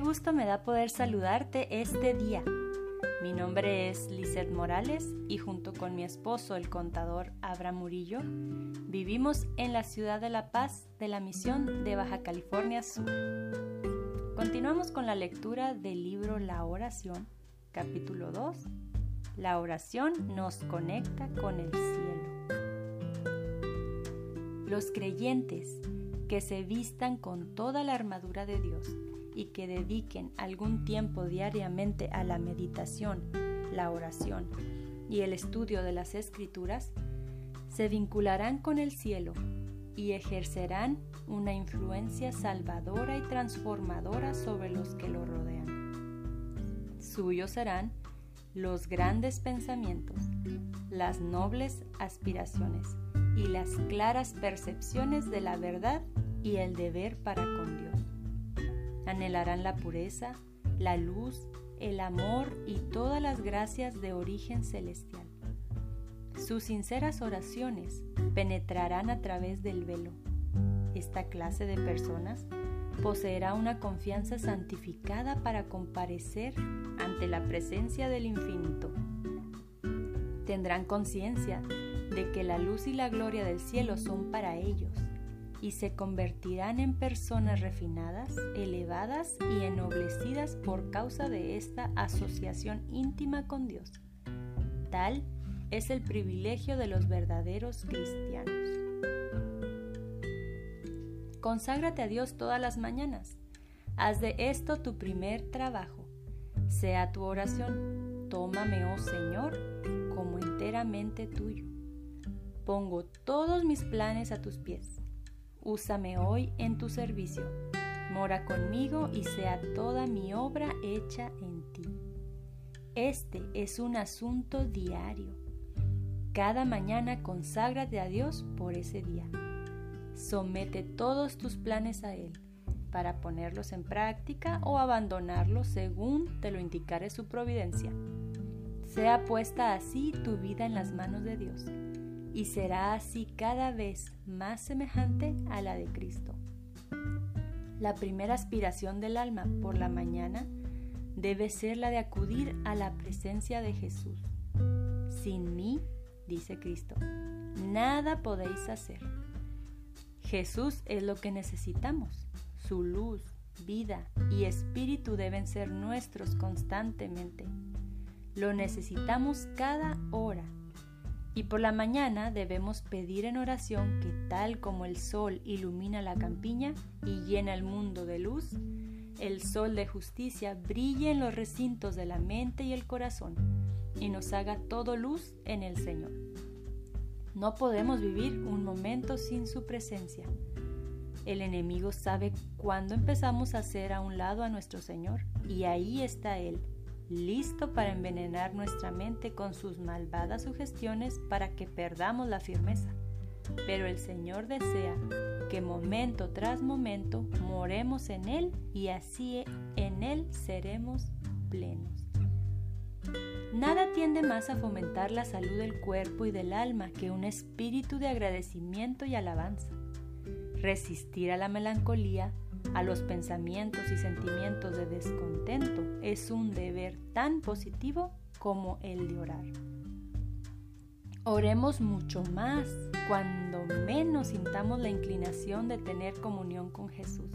gusto me da poder saludarte este día. Mi nombre es Lizeth Morales y junto con mi esposo, el contador Abraham Murillo, vivimos en la ciudad de La Paz de la misión de Baja California Sur. Continuamos con la lectura del libro La oración, capítulo 2. La oración nos conecta con el cielo. Los creyentes que se vistan con toda la armadura de Dios y que dediquen algún tiempo diariamente a la meditación, la oración y el estudio de las escrituras, se vincularán con el cielo y ejercerán una influencia salvadora y transformadora sobre los que lo rodean. Suyos serán los grandes pensamientos, las nobles aspiraciones y las claras percepciones de la verdad y el deber para con Dios. Anhelarán la pureza, la luz, el amor y todas las gracias de origen celestial. Sus sinceras oraciones penetrarán a través del velo. Esta clase de personas poseerá una confianza santificada para comparecer ante la presencia del infinito. Tendrán conciencia de que la luz y la gloria del cielo son para ellos y se convertirán en personas refinadas, elevadas y ennoblecidas por causa de esta asociación íntima con Dios. Tal es el privilegio de los verdaderos cristianos. Conságrate a Dios todas las mañanas. Haz de esto tu primer trabajo. Sea tu oración. Tómame, oh Señor, como enteramente tuyo. Pongo todos mis planes a tus pies Úsame hoy en tu servicio. Mora conmigo y sea toda mi obra hecha en ti. Este es un asunto diario. Cada mañana conságrate a Dios por ese día. Somete todos tus planes a Él para ponerlos en práctica o abandonarlos según te lo indicare su providencia. Sea puesta así tu vida en las manos de Dios y será así cada vez más semejante a la de Cristo. La primera aspiración del alma por la mañana debe ser la de acudir a la presencia de Jesús. Sin mí, dice Cristo, nada podéis hacer. Jesús es lo que necesitamos. Su luz, vida y espíritu deben ser nuestros constantemente. Lo necesitamos cada hora y por la mañana debemos pedir en oración que tal como el sol ilumina la campiña y llena el mundo de luz, el sol de justicia brille en los recintos de la mente y el corazón y nos haga todo luz en el Señor. No podemos vivir un momento sin su presencia. El enemigo sabe cuándo empezamos a hacer a un lado a nuestro Señor y ahí está Él listo para envenenar nuestra mente con sus malvadas sugestiones para que perdamos la firmeza. Pero el Señor desea que momento tras momento moremos en Él y así en Él seremos plenos. Nada tiende más a fomentar la salud del cuerpo y del alma que un espíritu de agradecimiento y alabanza. Resistir a la melancolía a los pensamientos y sentimientos de descontento es un deber tan positivo como el de orar. Oremos mucho más cuando menos sintamos la inclinación de tener comunión con Jesús.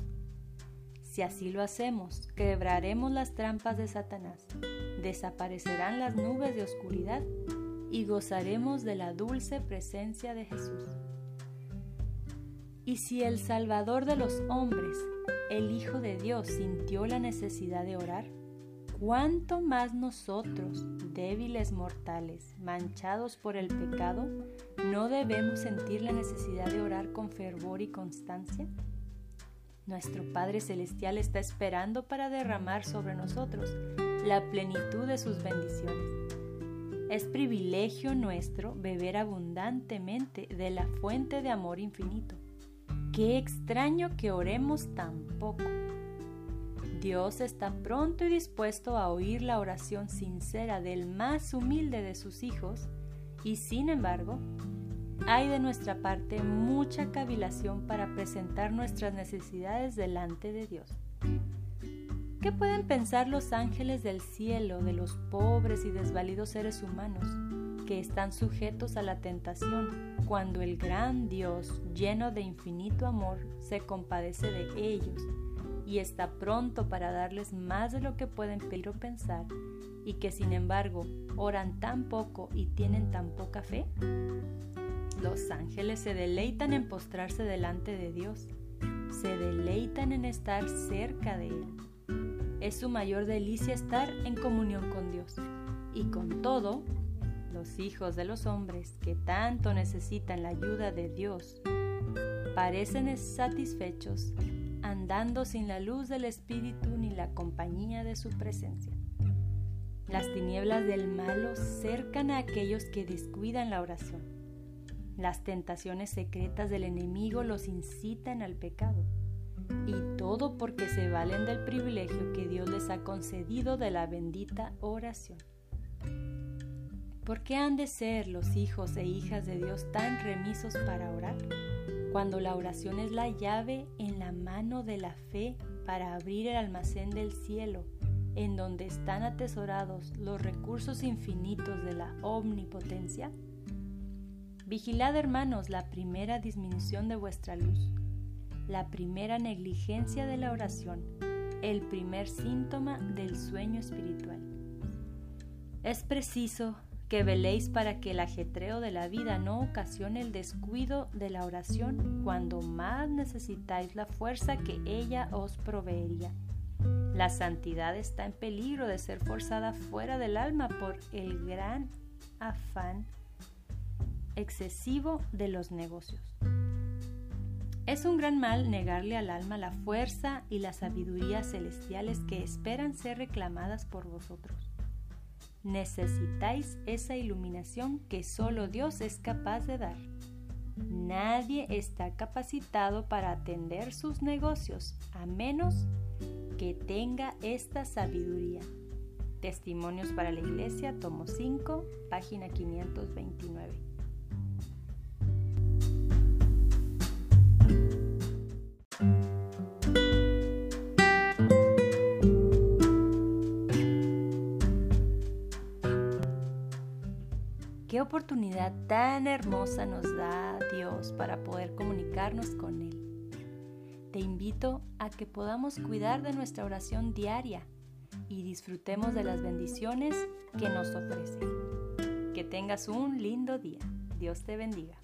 Si así lo hacemos, quebraremos las trampas de Satanás, desaparecerán las nubes de oscuridad y gozaremos de la dulce presencia de Jesús. Y si el Salvador de los hombres el Hijo de Dios sintió la necesidad de orar, ¿cuánto más nosotros, débiles mortales, manchados por el pecado, no debemos sentir la necesidad de orar con fervor y constancia? Nuestro Padre Celestial está esperando para derramar sobre nosotros la plenitud de sus bendiciones. Es privilegio nuestro beber abundantemente de la fuente de amor infinito Qué extraño que oremos tan poco. Dios está pronto y dispuesto a oír la oración sincera del más humilde de sus hijos y sin embargo, hay de nuestra parte mucha cavilación para presentar nuestras necesidades delante de Dios. ¿Qué pueden pensar los ángeles del cielo de los pobres y desvalidos seres humanos que están sujetos a la tentación cuando el gran Dios, lleno de infinito amor, se compadece de ellos y está pronto para darles más de lo que pueden pedir o pensar y que sin embargo oran tan poco y tienen tan poca fe? Los ángeles se deleitan en postrarse delante de Dios, se deleitan en estar cerca de Él. Es su mayor delicia estar en comunión con Dios. Y con todo, los hijos de los hombres que tanto necesitan la ayuda de Dios parecen satisfechos andando sin la luz del Espíritu ni la compañía de su presencia. Las tinieblas del malo cercan a aquellos que descuidan la oración. Las tentaciones secretas del enemigo los incitan al pecado. Y todo porque se valen del privilegio que Dios les ha concedido de la bendita oración. ¿Por qué han de ser los hijos e hijas de Dios tan remisos para orar? Cuando la oración es la llave en la mano de la fe para abrir el almacén del cielo en donde están atesorados los recursos infinitos de la omnipotencia? Vigilad, hermanos, la primera disminución de vuestra luz, la primera negligencia de la oración, el primer síntoma del sueño espiritual. Es preciso que veléis para que el ajetreo de la vida no ocasione el descuido de la oración cuando más necesitáis la fuerza que ella os proveería la santidad está en peligro de ser forzada fuera del alma por el gran afán excesivo de los negocios. Es un gran mal negarle al alma la fuerza y la sabiduría celestiales que esperan ser reclamadas por vosotros. Necesitáis esa iluminación que solo Dios es capaz de dar. Nadie está capacitado para atender sus negocios a menos que tenga esta sabiduría. Testimonios para la Iglesia, tomo 5, página 529. Oportunidad tan hermosa nos da Dios para poder comunicarnos con Él te invito a que podamos cuidar de nuestra oración diaria y disfrutemos de las bendiciones que nos ofrece. Que tengas un lindo día. Dios te bendiga.